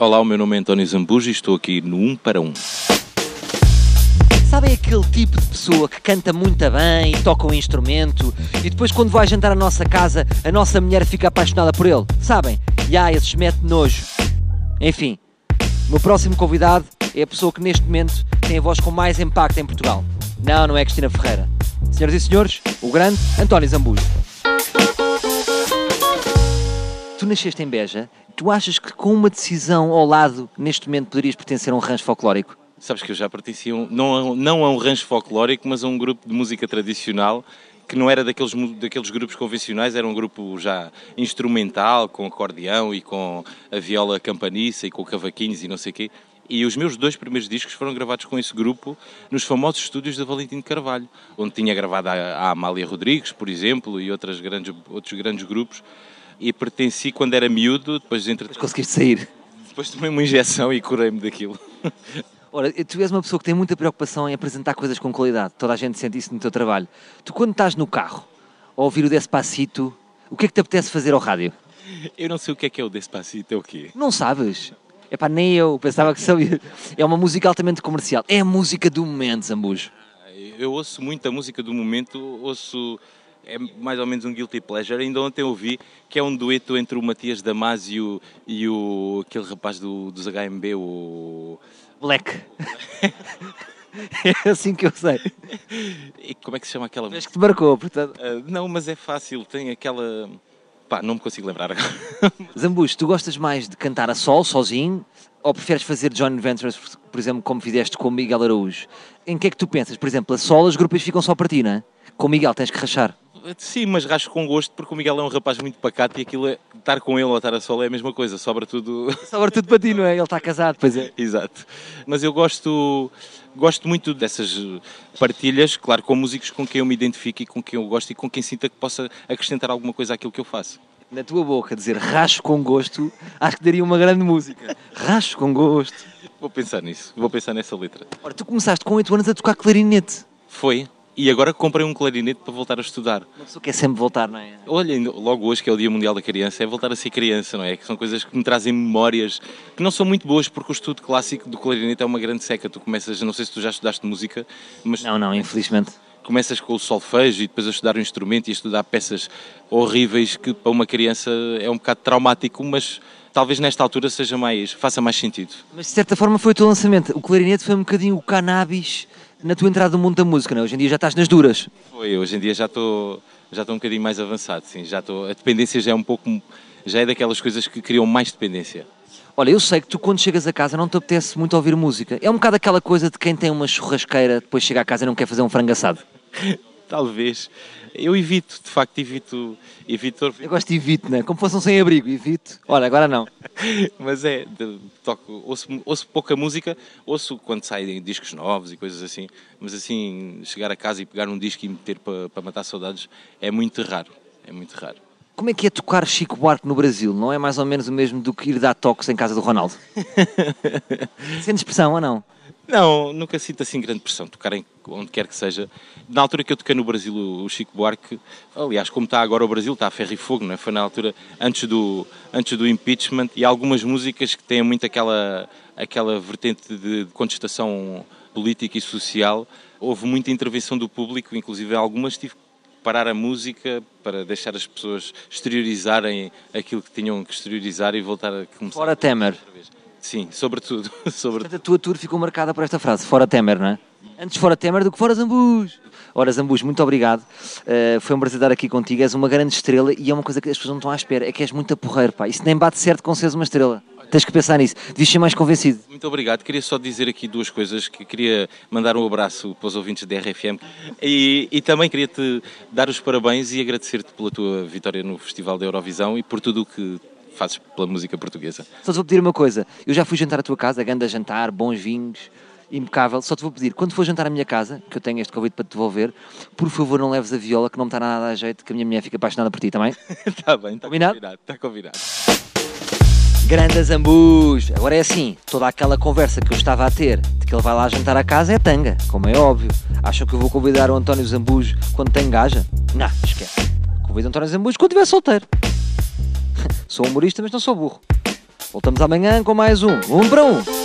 Olá, o meu nome é António Zambujo e estou aqui no 1 para 1. Sabem aquele tipo de pessoa que canta muito bem e toca um instrumento e depois quando vai jantar à nossa casa a nossa mulher fica apaixonada por ele? Sabem? E ah, esses mete nojo. Enfim, o meu próximo convidado é a pessoa que neste momento tem a voz com mais impacto em Portugal. Não, não é Cristina Ferreira. Senhoras e senhores, o grande António Zambujo. Tu nasceste em Beja, tu achas que com uma decisão ao lado, neste momento poderias pertencer a um rancho folclórico? Sabes que eu já pertencia, um, não, a, não a um rancho folclórico, mas a um grupo de música tradicional que não era daqueles, daqueles grupos convencionais, era um grupo já instrumental, com acordeão e com a viola campaniça e com cavaquinhos e não sei o quê. E os meus dois primeiros discos foram gravados com esse grupo nos famosos estúdios da Valentim Carvalho, onde tinha gravado a, a Amália Rodrigues, por exemplo, e outras grandes, outros grandes grupos. E pertenci quando era miúdo, depois entre... Mas conseguiste sair? Depois tomei uma injeção e curei-me daquilo. Ora, tu és uma pessoa que tem muita preocupação em apresentar coisas com qualidade. Toda a gente sente isso no teu trabalho. Tu, quando estás no carro, a ouvir o Despacito, o que é que te apetece fazer ao rádio? Eu não sei o que é que é o Despacito, é o quê? Não sabes? É pá, nem eu pensava que sabia. É uma música altamente comercial. É a música do momento, Zambujo. Eu ouço muito a música do momento, ouço é mais ou menos um guilty pleasure. Ainda ontem ouvi que é um dueto entre o Matias Damasio e o aquele rapaz do, dos HMB, o Black. é assim que eu sei. E como é que se chama aquela? Acho que te marcou, portanto. Uh, não, mas é fácil, tem aquela. Pá, não me consigo lembrar agora. Zambujo, tu gostas mais de cantar a sol, sozinho, ou preferes fazer joint ventures, por exemplo, como fizeste com o Miguel Araújo? Em que é que tu pensas? Por exemplo, a sol, as grupos ficam só para ti, não é? Com o Miguel tens que rachar. Sim, mas rasco com gosto porque o Miguel é um rapaz muito pacato e aquilo é, estar com ele ou estar a solo é a mesma coisa, sobra tudo. Sobra tudo para ti, não é? Ele está casado, pois é. Exato. Mas eu gosto, gosto muito dessas partilhas, claro, com músicos com quem eu me identifico e com quem eu gosto e com quem sinta que possa acrescentar alguma coisa àquilo que eu faço. Na tua boca, dizer rasco com gosto, acho que daria uma grande música. Rasco com gosto. Vou pensar nisso, vou pensar nessa letra. Ora, tu começaste com 8 anos a tocar clarinete. Foi, e agora comprei um clarinete para voltar a estudar. Uma pessoa quer sempre voltar, não é? Olha, logo hoje, que é o Dia Mundial da Criança, é voltar a ser criança, não é? Que são coisas que me trazem memórias que não são muito boas, porque o estudo clássico do clarinete é uma grande seca. Tu começas, não sei se tu já estudaste música, mas. Não, não, infelizmente. Começas com o solfejo e depois a estudar o instrumento e a estudar peças horríveis que para uma criança é um bocado traumático, mas talvez nesta altura seja mais, faça mais sentido. Mas de certa forma foi o teu lançamento. O clarinete foi um bocadinho o cannabis na tua entrada no mundo da música, não? É? Hoje em dia já estás nas duras. Foi, hoje em dia já estou já estou um bocadinho mais avançado, sim. Já estou, a dependência já é um pouco, já é daquelas coisas que criam mais dependência. Olha, eu sei que tu quando chegas a casa não te apetece muito ouvir música. É um bocado aquela coisa de quem tem uma churrasqueira, depois chega a casa e não quer fazer um frango assado. Talvez. Eu evito, de facto, evito. evito eu gosto de evito, né? Como fosse um sem-abrigo, evito. Olha, agora não. Mas é, toco, ouço, ouço pouca música, ouço quando saem discos novos e coisas assim, mas assim, chegar a casa e pegar um disco e meter para, para matar saudades é muito raro. É muito raro. Como é que é tocar Chico Buarque no Brasil? Não é mais ou menos o mesmo do que ir dar toques em casa do Ronaldo? Sente expressão ou não? Não, nunca sinto assim grande pressão, tocar em onde quer que seja. Na altura que eu toquei no Brasil o Chico Buarque, aliás, como está agora o Brasil, está a ferro e fogo, não é? Foi na altura antes do, antes do impeachment e algumas músicas que têm muito aquela, aquela vertente de contestação política e social. Houve muita intervenção do público, inclusive algumas tive que parar a música para deixar as pessoas exteriorizarem aquilo que tinham que exteriorizar e voltar a começar. Fora Temer. Sim, sobretudo. sobretudo. A tua tour ficou marcada por esta frase, fora Temer, não é? Antes fora Temer do que fora Zambus. Ora, Zambus, muito obrigado. Uh, foi um prazer estar aqui contigo. És uma grande estrela e é uma coisa que as pessoas não estão à espera. É que és muito porreiro, pá. Isso nem bate certo com seres uma estrela. Tens que pensar nisso. Devias ser mais convencido. Muito obrigado. Queria só dizer aqui duas coisas. que Queria mandar um abraço para os ouvintes da RFM e, e também queria-te dar os parabéns e agradecer-te pela tua vitória no Festival da Eurovisão e por tudo o que fazes pela música portuguesa. Só te vou pedir uma coisa. Eu já fui jantar à tua casa, ganda jantar, bons vinhos, impecável. Só te vou pedir, quando for jantar à minha casa, que eu tenho este convite para te devolver, por favor não leves a viola, que não me está nada a jeito, que a minha mulher fica apaixonada por ti, também? Está bem, está combinado? combinado. Está combinado. Grande Zambus! Agora é assim, toda aquela conversa que eu estava a ter de que ele vai lá jantar à casa é tanga, como é óbvio. Acham que eu vou convidar o António Zambus quando tem gaja? Não, esquece. Convido o António Zambus quando estiver solteiro. Sou humorista, mas não sou burro. Voltamos amanhã com mais um. Um para um.